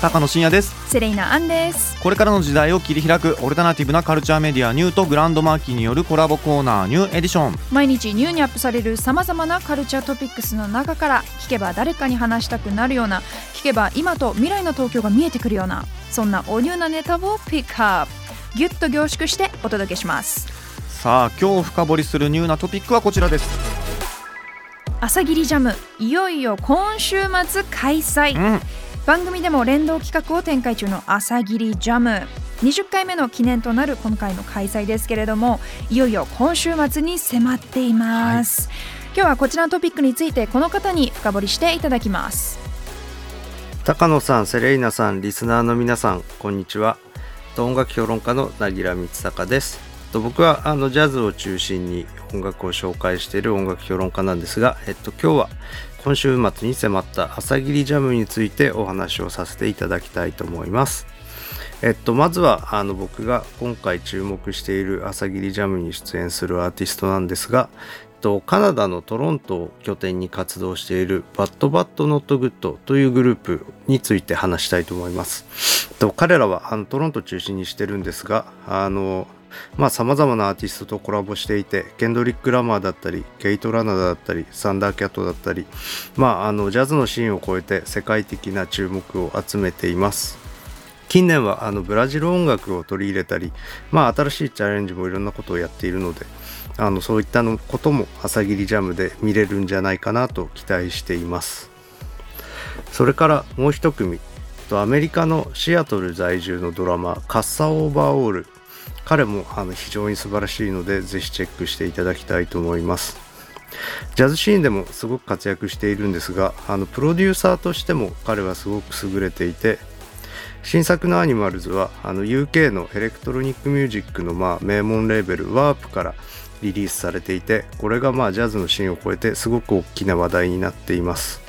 高野真也です。セレイナアンです。これからの時代を切り開くオルタナティブなカルチャーメディアニューとグランドマーキーによるコラボコーナーニューエディション。毎日ニューにアップされるさまざまなカルチャートピックスの中から聞けば誰かに話したくなるような聞けば今と未来の東京が見えてくるようなそんなおニューなネタをピックアップギュッと凝縮してお届けします。さあ今日深掘りするニューなトピックはこちらです。朝霧ジャムいよいよ今週末開催。うん番組でも連動企画を展開中の朝霧ジャム20回目の記念となる今回の開催ですけれどもいよいよ今週末に迫っています、今日はこちらのトピックについてこの方に深掘りしていただきます高野さん、セレイナさん、リスナーの皆さん、こんにちは。と音楽評論家の凪良光隆です。と僕はあのジャズを中心に音楽を紹介している音楽評論家なんですが、えっと今日は今週末に迫った朝霧ジャムについてお話をさせていただきたいと思います。えっと、まずはあの僕が今回注目している朝霧ジャムに出演するアーティストなんですが、えっと、カナダのトロントを拠点に活動しているバッドバッドノットグッドというグループについて話したいと思います。えっと彼らはあのトロント中心にしてるんですが、あのまあ様々なアーティストとコラボしていて、ケンドリック・ラマーだったり、ケイトラナダだったり、サンダーキャットだったり、まああのジャズのシーンを超えて世界的な注目を集めています。近年はあのブラジル音楽を取り入れたり、まあ、新しいチャレンジもいろんなことをやっているのであのそういったのことも朝霧ジャムで見れるんじゃないかなと期待していますそれからもう一組アメリカのシアトル在住のドラマカッサ・オーバーオール彼もあの非常に素晴らしいのでぜひチェックしていただきたいと思います。ジャズシーンでもすごく活躍しているんですがあのプロデューサーとしても彼はすごく優れていて新作のアニマルズはあの UK のエレクトロニックミュージックのまあ名門レーベルワープからリリースされていてこれがまあジャズのシーンを超えてすごく大きな話題になっています。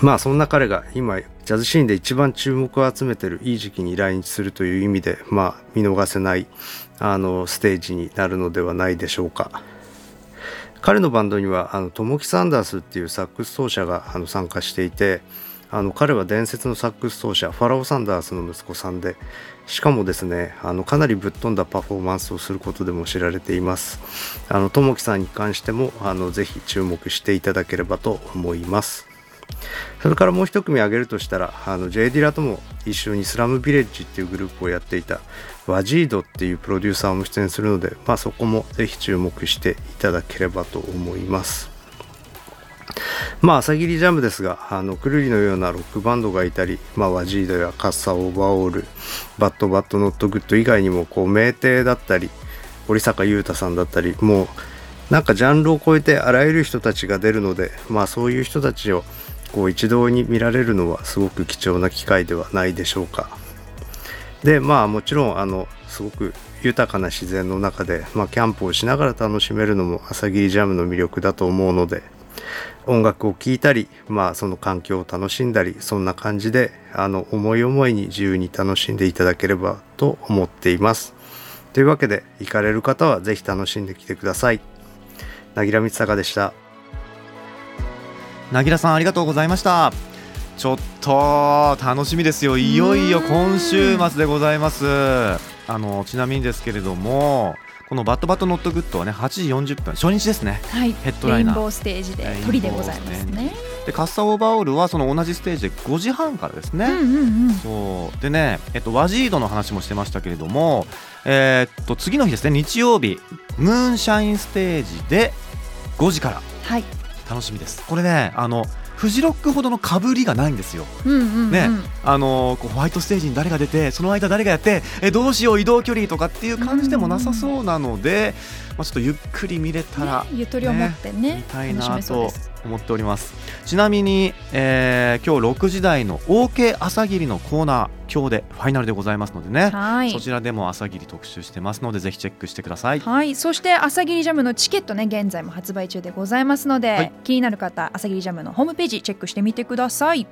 まあそんな彼が今ジャズシーンで一番注目を集めてるいい時期に来日するという意味でまあ見逃せないあのステージになるのではないでしょうか。彼のバンドにはあのトモキ・サンダースっていうサックス奏者があの参加していてあの彼は伝説のサックス奏者ファラオ・サンダースの息子さんでしかもですねあのかなりぶっ飛んだパフォーマンスをすることでも知られています。あの友樹さんに関してもあのぜひ注目していただければと思います。それからもう一組挙げるとしたらあの J・ ディラとも一緒にスラムビレッジっていうグループをやっていたワジードっていうプロデューサーも出演するので、まあ、そこもぜひ注目していただければと思います。まあ朝霧ジャムですがあのくるりのようなロックバンドがいたり、まあ、ワジードやカッサオーバーオールバッドバッドノットグッド以外にもこう名帝だったり堀坂優太さんだったりもうなんかジャンルを超えてあらゆる人たちが出るのでまあそういう人たちをこう一堂に見られるのはすごく貴重な機会ではないでしょうか。でまあもちろんあのすごく豊かな自然の中で、まあ、キャンプをしながら楽しめるのも朝霧ジャムの魅力だと思うので音楽を聴いたり、まあ、その環境を楽しんだりそんな感じであの思い思いに自由に楽しんでいただければと思っています。というわけで行かれる方はぜひ楽しんできてください。なぎらみつたかでした。なぎらさんありがとうございました。ちょっと楽しみですよ。いよいよ今週末でございます。あのちなみにですけれどもこの BADBADNOTGOOD はね8時40分初日ですね。はい。ヘッドライナー。レインボーステージでトリでございますね。でカッサオーバーオールはその同じステージで5時半からですね、うんうんうんそう。でね、えっと、ワジードの話もしてましたけれども、えーっと次の日ですね日曜日ムーンシャインステージで5時から。はい楽しみです。これねあのフジロックほどのかぶりがないんですよ。うんうんうん。ねあのこうホワイトステージに誰が出てその間誰がやってえどうしよう移動距離とかっていう感じでもなさそうなので、まあ、ちょっとゆっくり見れたら、ねゆとりを持ってね見たいな楽しめそうと思っております。ちなみに、えー今日6時台の OK 朝霧のコーナー今日でファイナルでございますのでね、はい。そちらでも朝霧特集してますのでぜひチェックしてください。はい、そして朝霧ジャムのチケットね現在も発売中でございますので、はい。気になる方朝霧ジャムのホームページチェックしてみてください。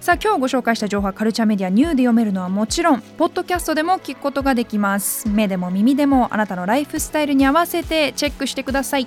さあ今日ご紹介した情報はカルチャーメディアニューで読めるのはもちろんポッドキャストでも聞くことができます。目でも耳でもあなたのライフスタイルに合わせてチェックしてください